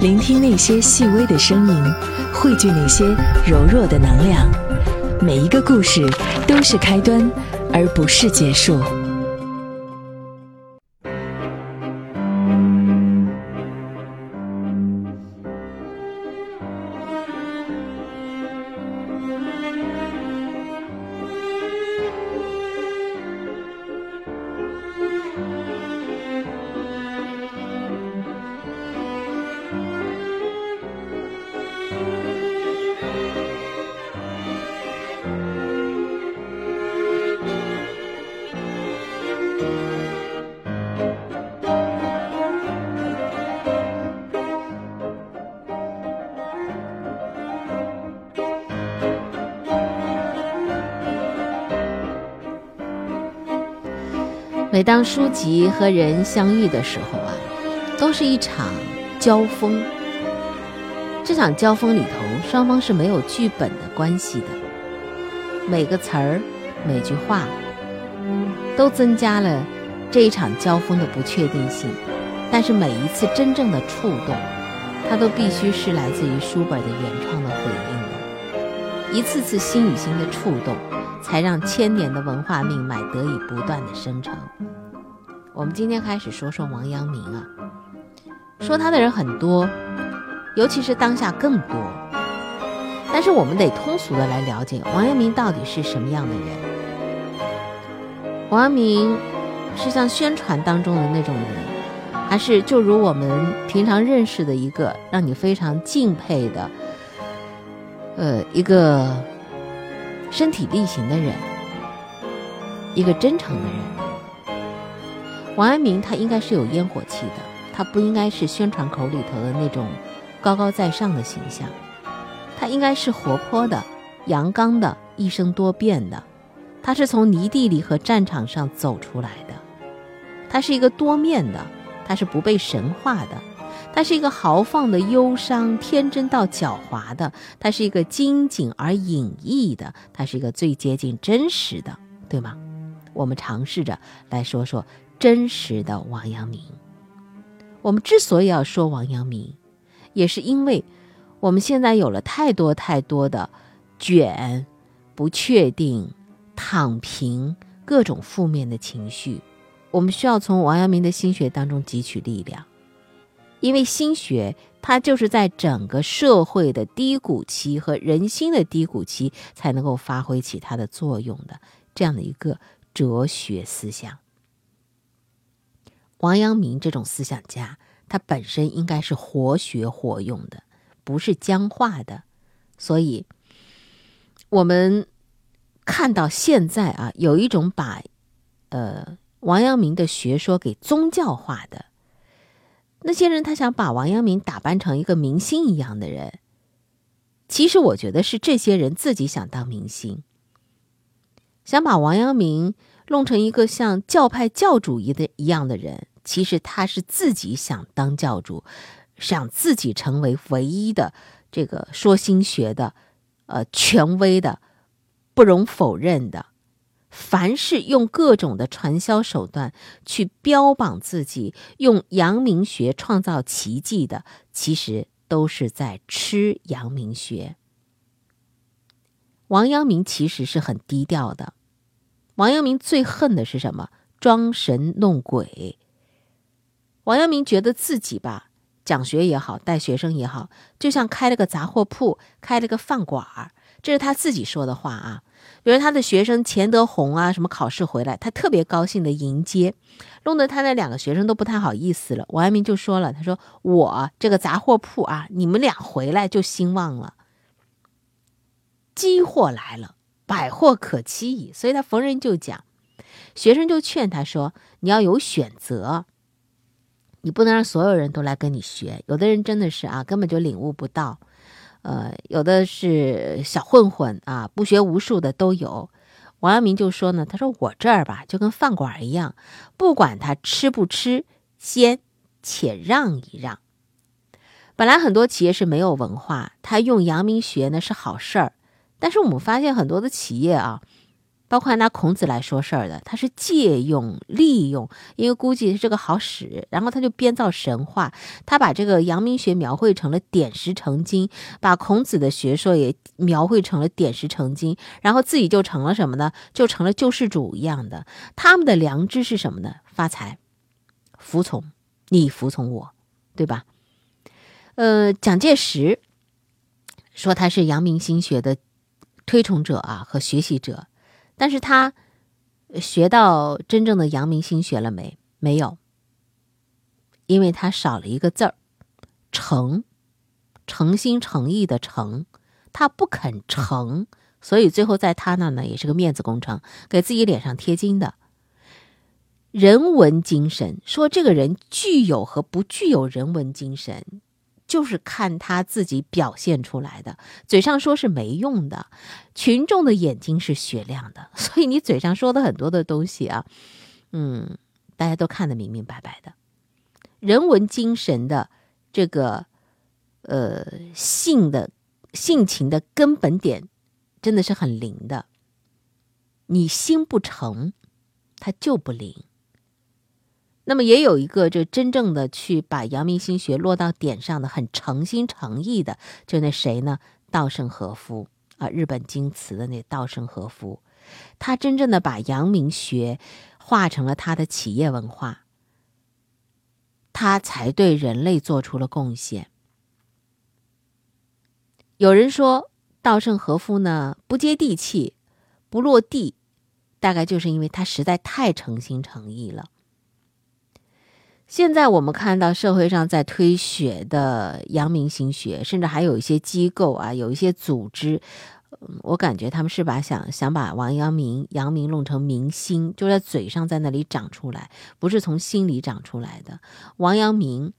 聆听那些细微的声音，汇聚那些柔弱的能量。每一个故事都是开端，而不是结束。每当书籍和人相遇的时候啊，都是一场交锋。这场交锋里头，双方是没有剧本的关系的。每个词儿、每句话，都增加了这一场交锋的不确定性。但是每一次真正的触动，它都必须是来自于书本的原创的回应的。一次次心与心的触动。才让千年的文化命脉得以不断的生成。我们今天开始说说王阳明啊，说他的人很多，尤其是当下更多。但是我们得通俗的来了解王阳明到底是什么样的人。王阳明是像宣传当中的那种人，还是就如我们平常认识的一个让你非常敬佩的，呃，一个。身体力行的人，一个真诚的人。王阳明他应该是有烟火气的，他不应该是宣传口里头的那种高高在上的形象，他应该是活泼的、阳刚的、一生多变的。他是从泥地里和战场上走出来的，他是一个多面的，他是不被神化的。他是一个豪放的忧伤，天真到狡猾的；他是一个精谨而隐逸的；他是一个最接近真实的，对吗？我们尝试着来说说真实的王阳明。我们之所以要说王阳明，也是因为我们现在有了太多太多的卷、不确定、躺平各种负面的情绪，我们需要从王阳明的心学当中汲取力量。因为心学，它就是在整个社会的低谷期和人心的低谷期才能够发挥起它的作用的这样的一个哲学思想。王阳明这种思想家，他本身应该是活学活用的，不是僵化的。所以，我们看到现在啊，有一种把呃王阳明的学说给宗教化的。那些人他想把王阳明打扮成一个明星一样的人，其实我觉得是这些人自己想当明星，想把王阳明弄成一个像教派教主一的一样的人。其实他是自己想当教主，想自己成为唯一的这个说心学的，呃，权威的，不容否认的。凡是用各种的传销手段去标榜自己，用阳明学创造奇迹的，其实都是在吃阳明学。王阳明其实是很低调的。王阳明最恨的是什么？装神弄鬼。王阳明觉得自己吧，讲学也好，带学生也好，就像开了个杂货铺，开了个饭馆儿。这是他自己说的话啊。比如他的学生钱德洪啊，什么考试回来，他特别高兴的迎接，弄得他那两个学生都不太好意思了。王阳明就说了：“他说我这个杂货铺啊，你们俩回来就兴旺了，积货来了，百货可期矣。”所以他逢人就讲，学生就劝他说：“你要有选择，你不能让所有人都来跟你学，有的人真的是啊，根本就领悟不到。”呃，有的是小混混啊，不学无术的都有。王阳明就说呢，他说我这儿吧，就跟饭馆一样，不管他吃不吃，先且让一让。本来很多企业是没有文化，他用阳明学呢是好事儿，但是我们发现很多的企业啊，包括拿孔子来说事儿的，他是借用、利用，因为估计是这个好使，然后他就编造神话，他把这个阳明学描绘成了点石成金，把孔子的学说也描绘成了点石成金，然后自己就成了什么呢？就成了救世主一样的。他们的良知是什么呢？发财，服从，你服从我，对吧？呃，蒋介石说他是阳明心学的推崇者啊和学习者。但是他学到真正的阳明心学了没？没有，因为他少了一个字儿“诚”，诚心诚意的“诚”，他不肯诚，所以最后在他那呢也是个面子工程，给自己脸上贴金的。人文精神，说这个人具有和不具有人文精神。就是看他自己表现出来的，嘴上说是没用的，群众的眼睛是雪亮的，所以你嘴上说的很多的东西啊，嗯，大家都看得明明白白的。人文精神的这个呃性的性情的根本点，真的是很灵的。你心不诚，它就不灵。那么也有一个，就真正的去把阳明心学落到点上的，很诚心诚意的，就那谁呢？稻盛和夫啊，日本京瓷的那稻盛和夫，他真正的把阳明学化成了他的企业文化，他才对人类做出了贡献。有人说稻盛和夫呢不接地气，不落地，大概就是因为他实在太诚心诚意了。现在我们看到社会上在推学的阳明心学，甚至还有一些机构啊，有一些组织，我感觉他们是把想想把王阳明、阳明弄成明星，就在嘴上在那里长出来，不是从心里长出来的。王阳明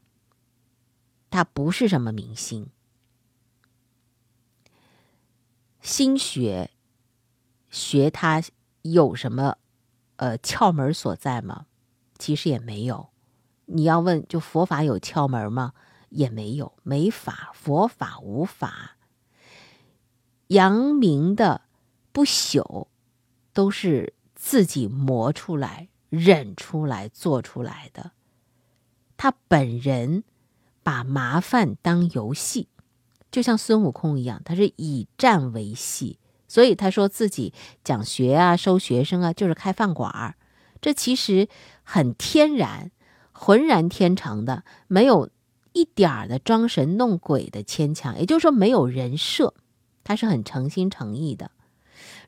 他不是什么明星，心学学他有什么呃窍门所在吗？其实也没有。你要问，就佛法有窍门吗？也没有，没法，佛法无法。阳明的不朽，都是自己磨出来、忍出来、做出来的。他本人把麻烦当游戏，就像孙悟空一样，他是以战为戏，所以他说自己讲学啊、收学生啊，就是开饭馆儿。这其实很天然。浑然天成的，没有一点儿的装神弄鬼的牵强，也就是说没有人设，他是很诚心诚意的。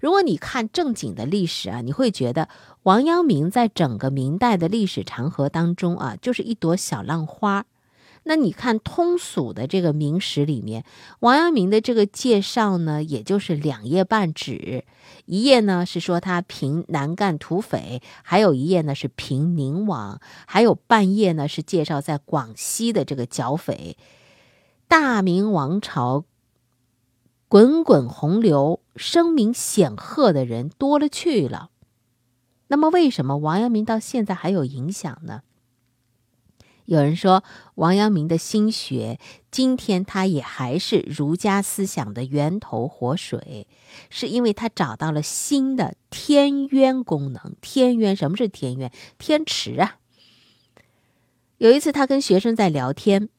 如果你看正经的历史啊，你会觉得王阳明在整个明代的历史长河当中啊，就是一朵小浪花。那你看通俗的这个明史里面，王阳明的这个介绍呢，也就是两页半纸，一页呢是说他平南赣土匪，还有一页呢是平宁王，还有半页呢是介绍在广西的这个剿匪。大明王朝滚滚洪流，声名显赫的人多了去了。那么为什么王阳明到现在还有影响呢？有人说，王阳明的心学，今天他也还是儒家思想的源头活水，是因为他找到了新的天渊功能。天渊，什么是天渊？天池啊！有一次，他跟学生在聊天，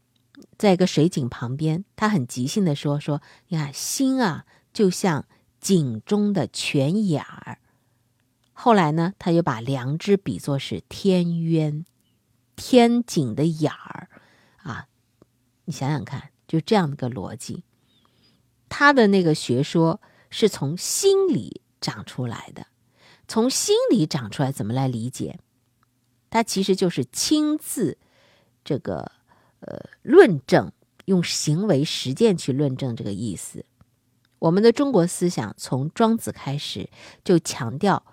在一个水井旁边，他很即兴的说：“说你看，心啊，就像井中的泉眼儿。”后来呢，他又把良知比作是天渊。天井的眼儿，啊，你想想看，就这样的一个逻辑，他的那个学说是从心里长出来的，从心里长出来，怎么来理解？他其实就是亲自这个呃论证，用行为实践去论证这个意思。我们的中国思想从庄子开始就强调，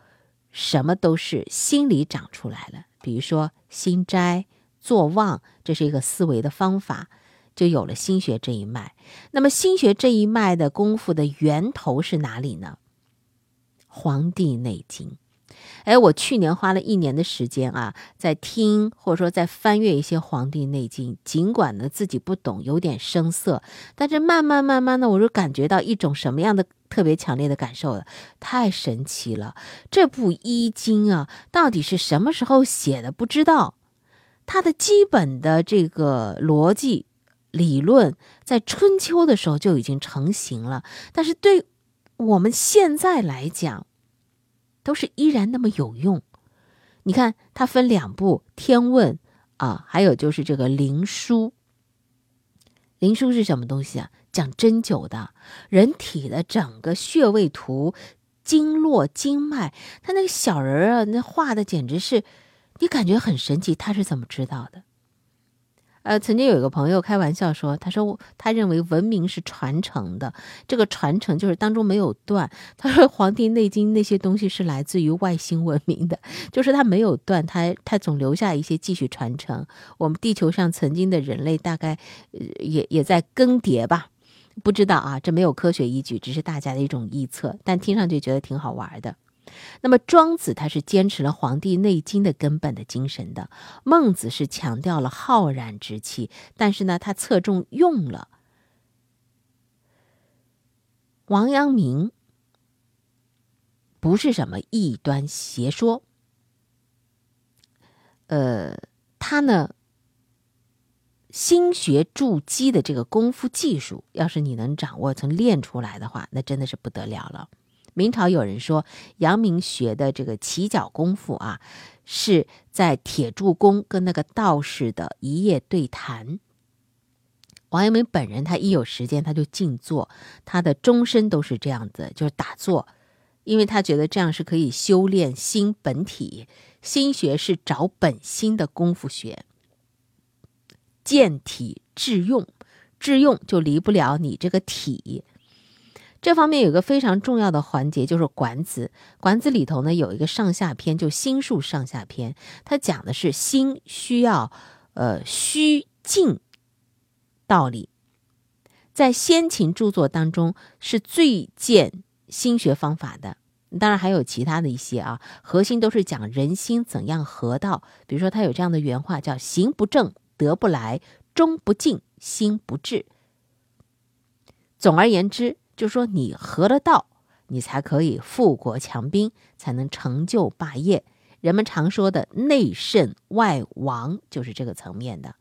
什么都是心里长出来了。比如说心斋、坐忘，这是一个思维的方法，就有了心学这一脉。那么心学这一脉的功夫的源头是哪里呢？《黄帝内经》，哎，我去年花了一年的时间啊，在听或者说在翻阅一些《黄帝内经》，尽管呢自己不懂，有点生涩，但是慢慢慢慢的，我就感觉到一种什么样的特别强烈的感受了，太神奇了！这部《医经》啊，到底是什么时候写的？不知道，它的基本的这个逻辑理论在春秋的时候就已经成型了，但是对我们现在来讲，都是依然那么有用。你看，它分两部，《天问》啊，还有就是这个《灵枢》。《灵枢》是什么东西啊？讲针灸的，人体的整个穴位图、经络、经脉，他那个小人儿啊，那画的简直是，你感觉很神奇。他是怎么知道的？呃，曾经有一个朋友开玩笑说，他说他认为文明是传承的，这个传承就是当中没有断。他说《黄帝内经》那些东西是来自于外星文明的，就是它没有断，它它总留下一些继续传承。我们地球上曾经的人类大概也也在更迭吧，不知道啊，这没有科学依据，只是大家的一种臆测，但听上去觉得挺好玩的。那么庄子他是坚持了《黄帝内经》的根本的精神的，孟子是强调了浩然之气，但是呢，他侧重用了。王阳明不是什么异端邪说，呃，他呢，心学筑基的这个功夫技术，要是你能掌握，曾练出来的话，那真的是不得了了。明朝有人说，阳明学的这个起脚功夫啊，是在铁柱宫跟那个道士的一夜对谈。王阳明本人，他一有时间他就静坐，他的终身都是这样子，就是打坐，因为他觉得这样是可以修炼心本体。心学是找本心的功夫学，见体致用，致用就离不了你这个体。这方面有个非常重要的环节，就是《管子》。《管子》里头呢有一个上下篇，就心术上下篇，它讲的是心需要，呃，虚静道理。在先秦著作当中是最见心学方法的，当然还有其他的一些啊，核心都是讲人心怎样合道。比如说，他有这样的原话，叫“行不正德不来，中不静心不治”。总而言之。就说你合了道，你才可以富国强兵，才能成就霸业。人们常说的内圣外王，就是这个层面的。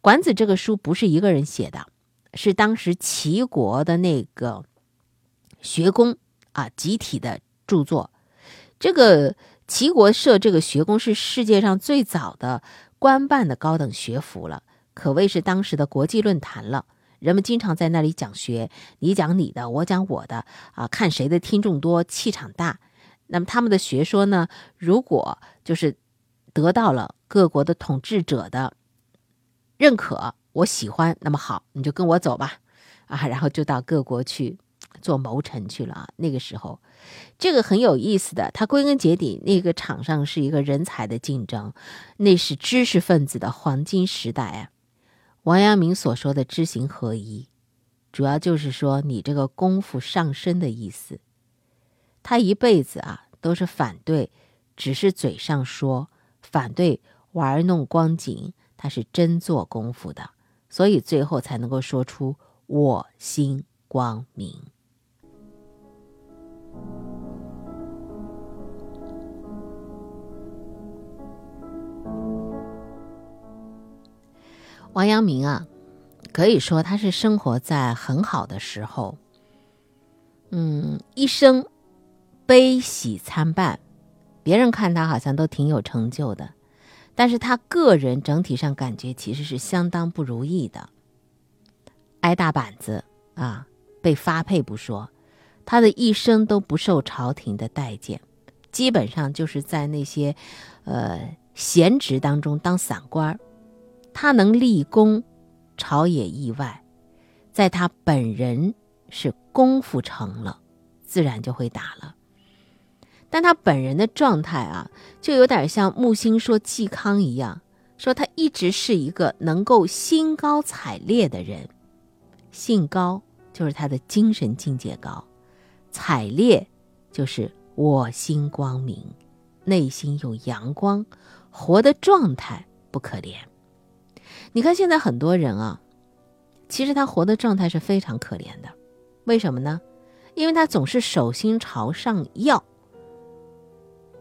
管子这个书不是一个人写的，是当时齐国的那个学宫啊集体的著作。这个齐国设这个学宫是世界上最早的官办的高等学府了，可谓是当时的国际论坛了。人们经常在那里讲学，你讲你的，我讲我的，啊，看谁的听众多，气场大。那么他们的学说呢，如果就是得到了各国的统治者的认可，我喜欢，那么好，你就跟我走吧，啊，然后就到各国去做谋臣去了。那个时候，这个很有意思的，它归根结底，那个场上是一个人才的竞争，那是知识分子的黄金时代啊。王阳明所说的知行合一，主要就是说你这个功夫上身的意思。他一辈子啊都是反对，只是嘴上说反对玩弄光景，他是真做功夫的，所以最后才能够说出我心光明。王阳明啊，可以说他是生活在很好的时候，嗯，一生悲喜参半，别人看他好像都挺有成就的，但是他个人整体上感觉其实是相当不如意的，挨大板子啊，被发配不说，他的一生都不受朝廷的待见，基本上就是在那些呃闲职当中当散官儿。他能立功，朝野意外；在他本人是功夫成了，自然就会打了。但他本人的状态啊，就有点像木心说嵇康一样，说他一直是一个能够兴高采烈的人。兴高就是他的精神境界高，采烈就是我心光明，内心有阳光，活的状态不可怜。你看现在很多人啊，其实他活的状态是非常可怜的，为什么呢？因为他总是手心朝上要，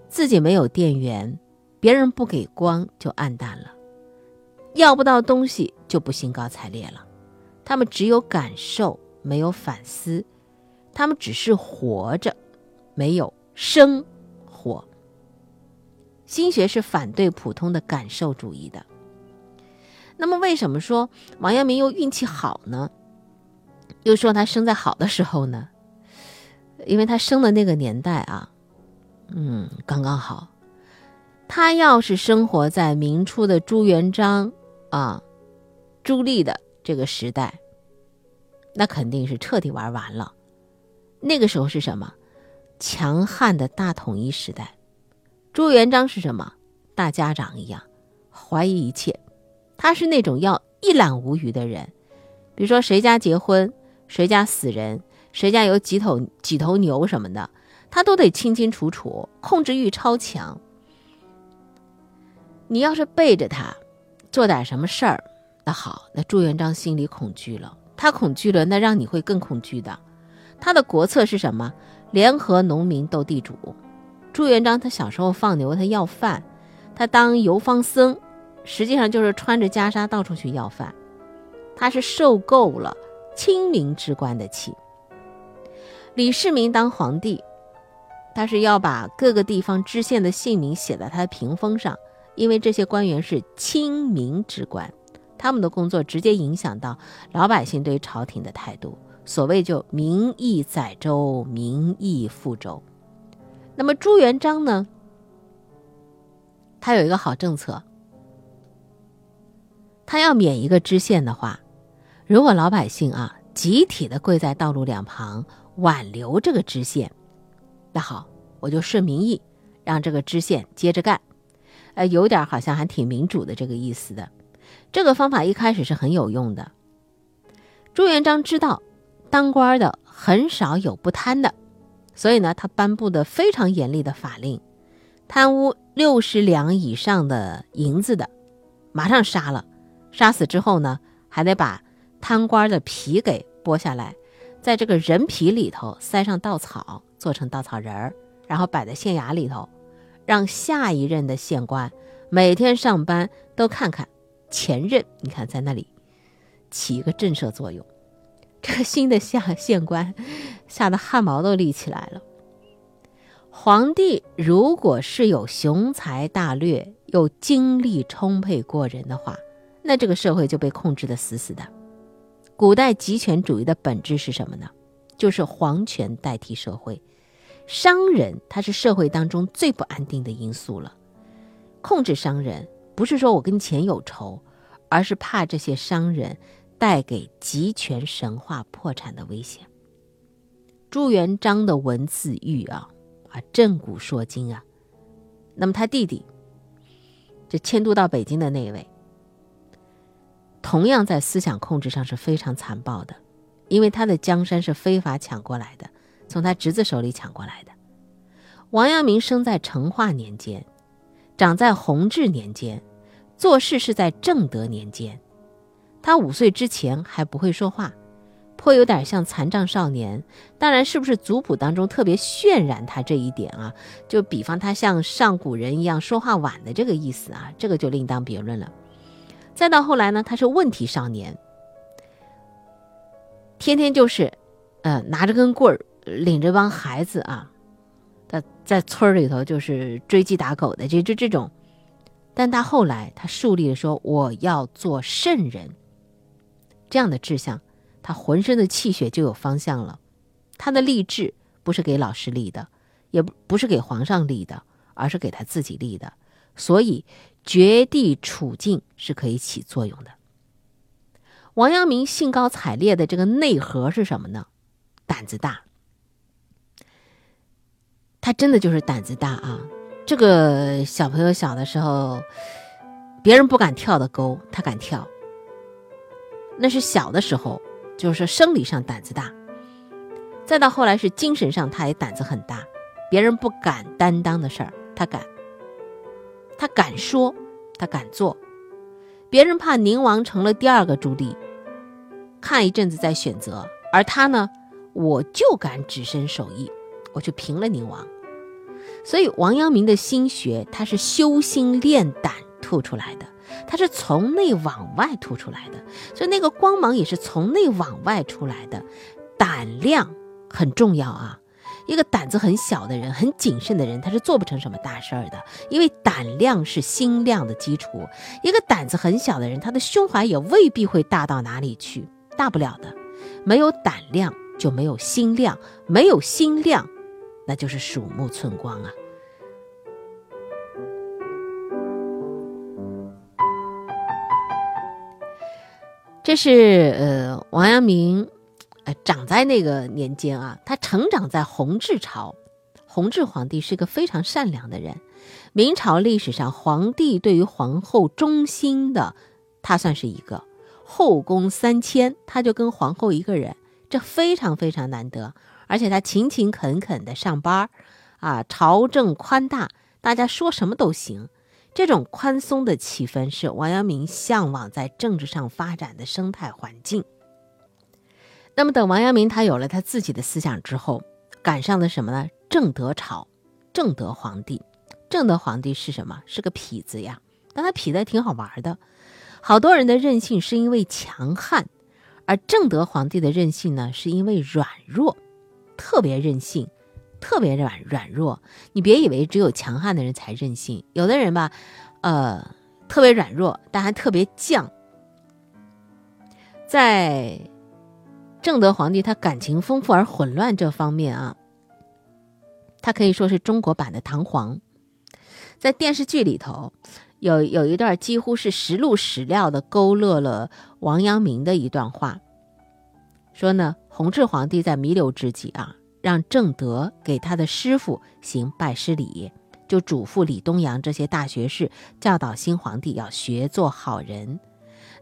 自己没有电源，别人不给光就暗淡了，要不到东西就不兴高采烈了。他们只有感受，没有反思，他们只是活着，没有生活。心学是反对普通的感受主义的。那么，为什么说王阳明又运气好呢？又说他生在好的时候呢？因为他生的那个年代啊，嗯，刚刚好。他要是生活在明初的朱元璋啊、朱棣的这个时代，那肯定是彻底玩完了。那个时候是什么？强悍的大统一时代。朱元璋是什么？大家长一样，怀疑一切。他是那种要一览无余的人。比如说，谁家结婚，谁家死人。谁家有几头几头牛什么的，他都得清清楚楚，控制欲超强。你要是背着他做点什么事儿，那好，那朱元璋心里恐惧了，他恐惧了，那让你会更恐惧的。他的国策是什么？联合农民斗地主。朱元璋他小时候放牛，他要饭，他当游方僧，实际上就是穿着袈裟到处去要饭。他是受够了清明之官的气。李世民当皇帝，他是要把各个地方知县的姓名写在他的屏风上，因为这些官员是亲民之官，他们的工作直接影响到老百姓对朝廷的态度。所谓就民意载舟，民意覆舟。那么朱元璋呢？他有一个好政策，他要免一个知县的话，如果老百姓啊集体的跪在道路两旁。挽留这个知县，那好，我就顺民意，让这个知县接着干。呃，有点好像还挺民主的这个意思的。这个方法一开始是很有用的。朱元璋知道当官的很少有不贪的，所以呢，他颁布的非常严厉的法令：贪污六十两以上的银子的，马上杀了。杀死之后呢，还得把贪官的皮给剥下来。在这个人皮里头塞上稻草，做成稻草人儿，然后摆在县衙里头，让下一任的县官每天上班都看看前任，你看在那里起一个震慑作用。这个新的下县官 吓得汗毛都立起来了。皇帝如果是有雄才大略、又精力充沛过人的话，那这个社会就被控制的死死的。古代集权主义的本质是什么呢？就是皇权代替社会，商人他是社会当中最不安定的因素了。控制商人不是说我跟钱有仇，而是怕这些商人带给集权神话破产的危险。朱元璋的文字狱啊啊震古烁今啊，那么他弟弟，这迁都到北京的那位。同样在思想控制上是非常残暴的，因为他的江山是非法抢过来的，从他侄子手里抢过来的。王阳明生在成化年间，长在弘治年间，做事是在正德年间。他五岁之前还不会说话，颇有点像残障少年。当然，是不是族谱当中特别渲染他这一点啊？就比方他像上古人一样说话晚的这个意思啊，这个就另当别论了。再到后来呢，他是问题少年，天天就是，呃，拿着根棍儿，领着帮孩子啊，在在村里头就是追鸡打狗的，就就这种。但他后来他树立了说我要做圣人这样的志向，他浑身的气血就有方向了。他的立志不是给老师立的，也不不是给皇上立的，而是给他自己立的。所以。绝地处境是可以起作用的。王阳明兴高采烈的这个内核是什么呢？胆子大，他真的就是胆子大啊！这个小朋友小的时候，别人不敢跳的沟，他敢跳。那是小的时候，就是生理上胆子大。再到后来是精神上，他也胆子很大。别人不敢担当的事儿，他敢。他敢说，他敢做。别人怕宁王成了第二个朱棣，看一阵子再选择。而他呢，我就敢只身守义，我去平了宁王。所以王阳明的心学，他是修心练胆吐出来的，他是从内往外吐出来的。所以那个光芒也是从内往外出来的。胆量很重要啊！一个胆子很小的人，很谨慎的人，他是做不成什么大事儿的，因为胆量是心量的基础。一个胆子很小的人，他的胸怀也未必会大到哪里去，大不了的。没有胆量就没有心量，没有心量，那就是鼠目寸光啊。这是呃，王阳明。长在那个年间啊，他成长在弘治朝，弘治皇帝是个非常善良的人。明朝历史上，皇帝对于皇后忠心的，他算是一个后宫三千，他就跟皇后一个人，这非常非常难得。而且他勤勤恳恳的上班啊，朝政宽大，大家说什么都行。这种宽松的气氛是王阳明向往在政治上发展的生态环境。那么，等王阳明他有了他自己的思想之后，赶上了什么呢？正德朝，正德皇帝。正德皇帝是什么？是个痞子呀，但他痞子挺好玩的。好多人的任性是因为强悍，而正德皇帝的任性呢，是因为软弱，特别任性，特别软软弱。你别以为只有强悍的人才任性，有的人吧，呃，特别软弱，但还特别犟，在。正德皇帝他感情丰富而混乱这方面啊，他可以说是中国版的唐璜。在电视剧里头，有有一段几乎是实录史料的勾勒了王阳明的一段话，说呢，弘治皇帝在弥留之际啊，让正德给他的师傅行拜师礼，就嘱咐李东阳这些大学士教导新皇帝要学做好人。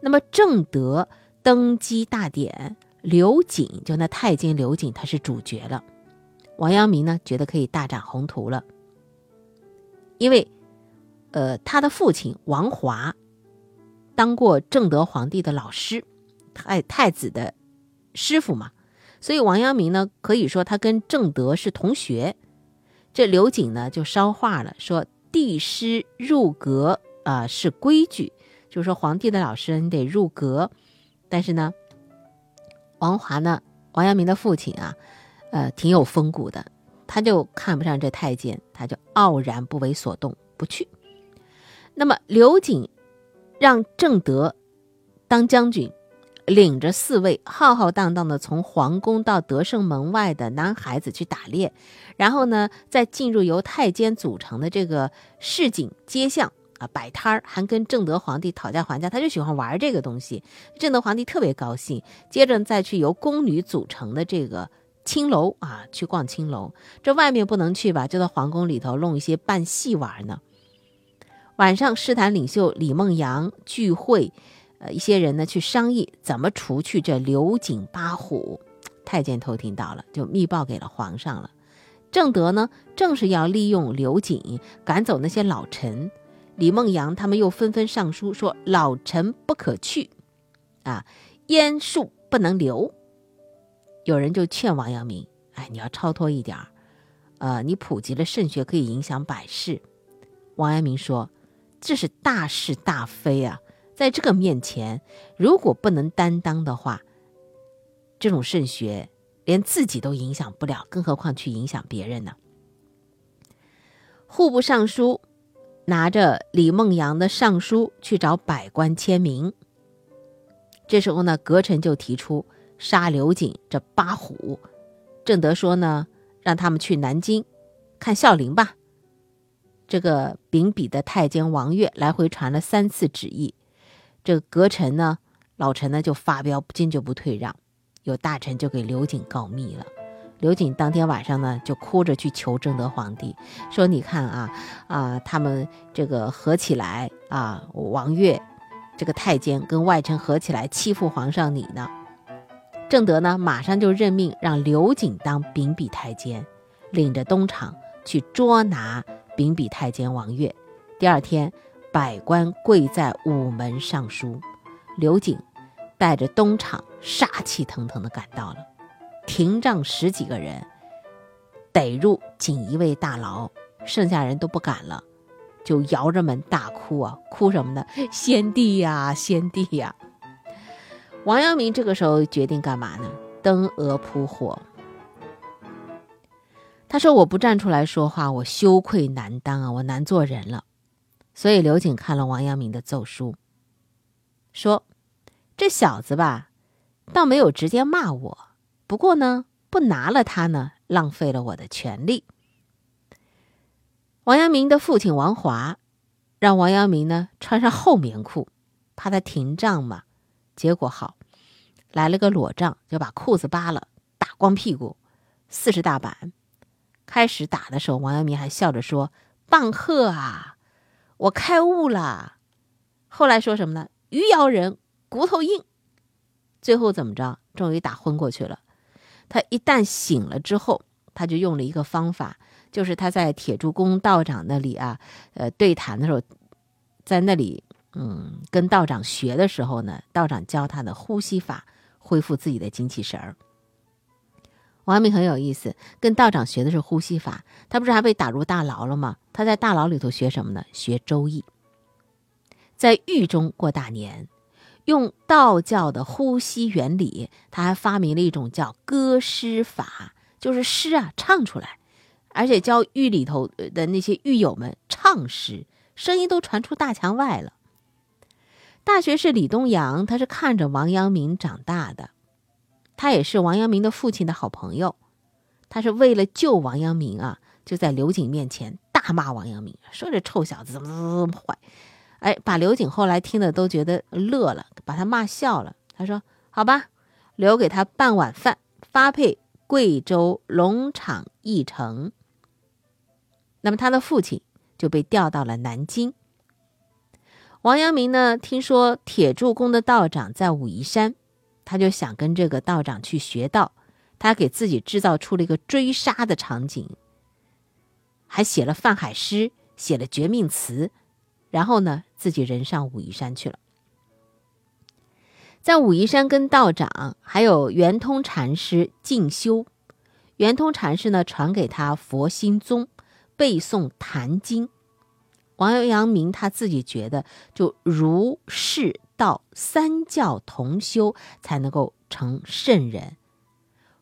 那么正德登基大典。刘瑾就那太监刘瑾，他是主角了。王阳明呢，觉得可以大展宏图了，因为，呃，他的父亲王华当过正德皇帝的老师，太太子的师傅嘛，所以王阳明呢，可以说他跟正德是同学。这刘瑾呢，就捎话了，说帝师入阁啊是规矩，就是说皇帝的老师你得入阁，但是呢。王华呢？王阳明的父亲啊，呃，挺有风骨的，他就看不上这太监，他就傲然不为所动，不去。那么刘瑾让正德当将军，领着四位浩浩荡荡的从皇宫到德胜门外的男孩子去打猎，然后呢，再进入由太监组成的这个市井街巷。啊，摆摊儿还跟正德皇帝讨价还价，他就喜欢玩这个东西。正德皇帝特别高兴，接着再去由宫女组成的这个青楼啊，去逛青楼。这外面不能去吧，就在皇宫里头弄一些扮戏玩呢。晚上，诗坛领袖李梦阳聚会，呃，一些人呢去商议怎么除去这刘瑾八虎。太监偷听到了，就密报给了皇上了。正德呢，正是要利用刘瑾赶走那些老臣。李梦阳他们又纷纷上书说：“老臣不可去，啊，阉术不能留。”有人就劝王阳明：“哎，你要超脱一点儿，呃，你普及了圣学可以影响百世。”王阳明说：“这是大是大非啊，在这个面前，如果不能担当的话，这种圣学连自己都影响不了，更何况去影响别人呢？”户部尚书。拿着李梦阳的上书去找百官签名。这时候呢，阁臣就提出杀刘瑾这八虎。正德说呢，让他们去南京看孝陵吧。这个秉笔的太监王悦来回传了三次旨意。这个阁臣呢，老臣呢就发飙，坚决不退让。有大臣就给刘瑾告密了。刘瑾当天晚上呢，就哭着去求正德皇帝，说：“你看啊，啊，他们这个合起来啊，王悦这个太监跟外臣合起来欺负皇上你呢。”正德呢，马上就任命让刘瑾当秉笔太监，领着东厂去捉拿秉笔太监王悦。第二天，百官跪在午门上书，刘瑾带着东厂杀气腾腾地赶到了，廷杖十几个人逮入锦衣卫大牢，剩下人都不敢了，就摇着门大哭啊，哭什么呢？先帝呀，先帝呀！王阳明这个时候决定干嘛呢？登额扑火。他说：“我不站出来说话，我羞愧难当啊，我难做人了。”所以刘瑾看了王阳明的奏书，说：“这小子吧，倒没有直接骂我，不过呢，不拿了他呢，浪费了我的权利。”王阳明的父亲王华让王阳明呢穿上厚棉裤，怕他停杖嘛。结果好，来了个裸杖，就把裤子扒了，打光屁股，四十大板。开始打的时候，王阳明还笑着说：“棒喝啊，我开悟了。”后来说什么呢？“鱼咬人，骨头硬。”最后怎么着？终于打昏过去了。他一旦醒了之后，他就用了一个方法，就是他在铁柱宫道长那里啊，呃，对谈的时候，在那里，嗯，跟道长学的时候呢，道长教他的呼吸法，恢复自己的精气神儿。王阳明很有意思，跟道长学的是呼吸法。他不是还被打入大牢了吗？他在大牢里头学什么呢？学周易，在狱中过大年，用道教的呼吸原理。他还发明了一种叫歌诗法，就是诗啊唱出来，而且教狱里头的那些狱友们唱诗，声音都传出大墙外了。大学士李东阳，他是看着王阳明长大的。他也是王阳明的父亲的好朋友，他是为了救王阳明啊，就在刘瑾面前大骂王阳明，说这臭小子怎么怎么怎么坏，哎，把刘瑾后来听的都觉得乐了，把他骂笑了。他说：“好吧，留给他半碗饭，发配贵州龙场驿城。”那么他的父亲就被调到了南京。王阳明呢，听说铁柱宫的道长在武夷山。他就想跟这个道长去学道，他给自己制造出了一个追杀的场景，还写了范海诗，写了绝命词，然后呢，自己人上武夷山去了。在武夷山跟道长还有圆通禅师进修，圆通禅师呢传给他佛心宗，背诵《坛经》。王阳明他自己觉得，就儒释道三教同修，才能够成圣人。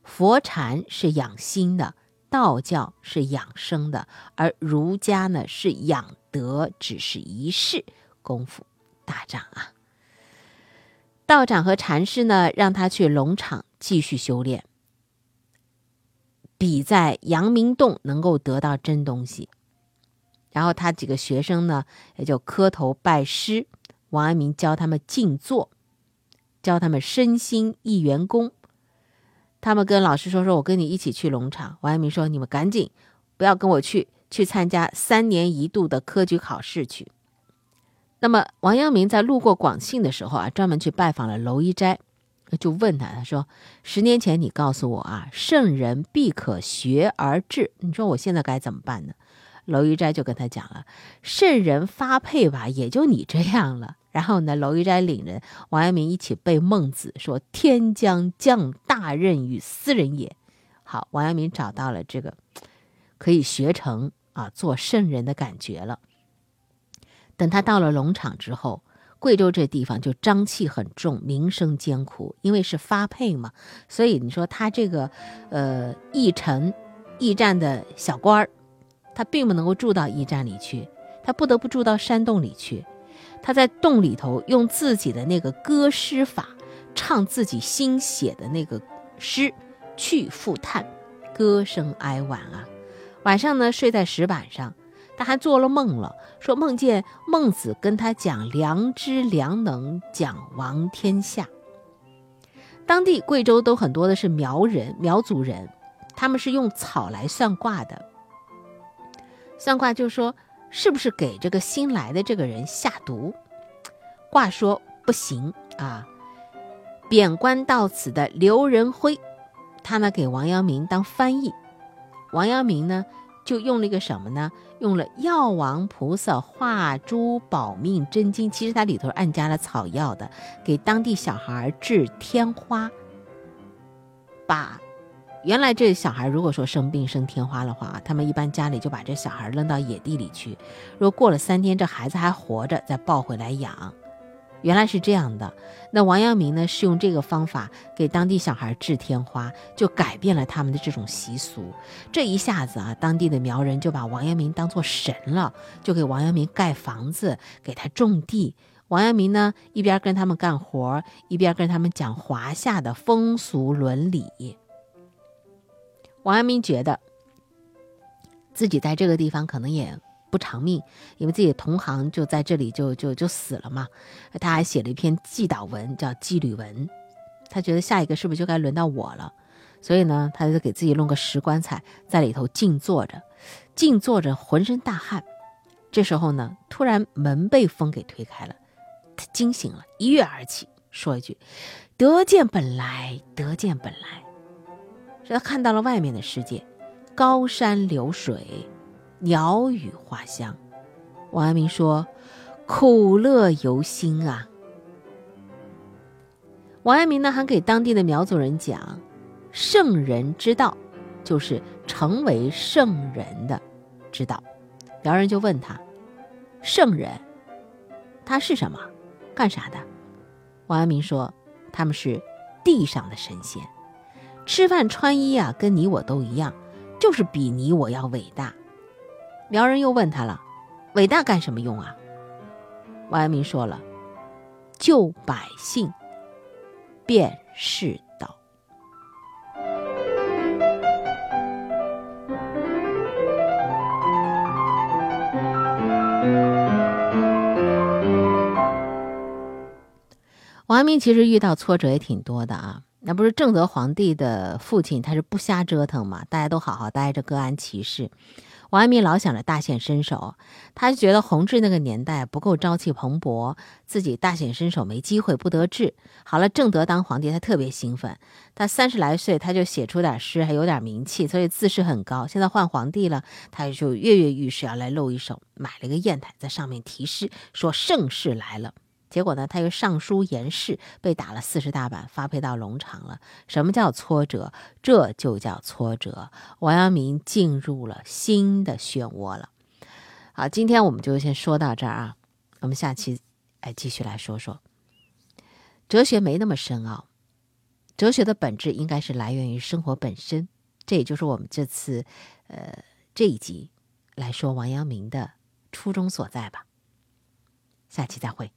佛禅是养心的，道教是养生的，而儒家呢是养德，只是一世功夫大涨啊。道长和禅师呢，让他去龙场继续修炼，比在阳明洞能够得到真东西。然后他几个学生呢，也就磕头拜师。王安明教他们静坐，教他们身心一元功。他们跟老师说：“说我跟你一起去龙场。”王安明说：“你们赶紧不要跟我去，去参加三年一度的科举考试去。”那么王阳明在路过广信的时候啊，专门去拜访了娄一斋，就问他：“他说十年前你告诉我啊，圣人必可学而至，你说我现在该怎么办呢？”娄一斋就跟他讲了，圣人发配吧，也就你这样了。然后呢，娄一斋领人王阳明一起背孟子，说天将降大任于斯人也。好，王阳明找到了这个可以学成啊做圣人的感觉了。等他到了龙场之后，贵州这地方就瘴气很重，民生艰苦，因为是发配嘛，所以你说他这个呃驿城驿站的小官儿。他并不能够住到驿站里去，他不得不住到山洞里去。他在洞里头用自己的那个歌诗法，唱自己新写的那个诗，去复叹，歌声哀婉啊。晚上呢，睡在石板上，他还做了梦了，说梦见孟子跟他讲良知良能，讲王天下。当地贵州都很多的是苗人、苗族人，他们是用草来算卦的。算卦就说是不是给这个新来的这个人下毒？卦说不行啊。贬官到此的刘仁辉，他呢给王阳明当翻译。王阳明呢就用了一个什么呢？用了药王菩萨化珠保命真经，其实它里头暗加了草药的，给当地小孩治天花。把原来这小孩如果说生病生天花的话，他们一般家里就把这小孩扔到野地里去，如果过了三天这孩子还活着，再抱回来养。原来是这样的，那王阳明呢是用这个方法给当地小孩治天花，就改变了他们的这种习俗。这一下子啊，当地的苗人就把王阳明当做神了，就给王阳明盖房子，给他种地。王阳明呢一边跟他们干活，一边跟他们讲华夏的风俗伦理。王阳明觉得自己在这个地方可能也。不偿命，因为自己的同行就在这里就就就死了嘛。他还写了一篇祭祷文，叫祭旅文。他觉得下一个是不是就该轮到我了？所以呢，他就给自己弄个石棺材，在里头静坐着，静坐着，浑身大汗。这时候呢，突然门被风给推开了，他惊醒了，一跃而起，说一句：“得见本来，得见本来。”他看到了外面的世界，高山流水。鸟语花香，王阳明说：“苦乐由心啊。”王阳明呢，还给当地的苗族人讲：“圣人之道，就是成为圣人的之道。”苗人就问他：“圣人，他是什么？干啥的？”王阳明说：“他们是地上的神仙，吃饭穿衣啊，跟你我都一样，就是比你我要伟大。”苗人又问他了：“伟大干什么用啊？”王阳明说了：“救百姓，便是道。”王阳明其实遇到挫折也挺多的啊。那不是正德皇帝的父亲，他是不瞎折腾嘛？大家都好好待着，各安其事。王阳明老想着大显身手，他就觉得弘治那个年代不够朝气蓬勃，自己大显身手没机会，不得志。好了，正德当皇帝，他特别兴奋。他三十来岁，他就写出点诗，还有点名气，所以自视很高。现在换皇帝了，他就跃跃欲试，要来露一手，买了个砚台，在上面题诗，说盛世来了。结果呢，他又上书言事，被打了四十大板，发配到龙场了。什么叫挫折？这就叫挫折。王阳明进入了新的漩涡了。好，今天我们就先说到这儿啊。我们下期哎继续来说说哲学，没那么深奥。哲学的本质应该是来源于生活本身，这也就是我们这次呃这一集来说王阳明的初衷所在吧。下期再会。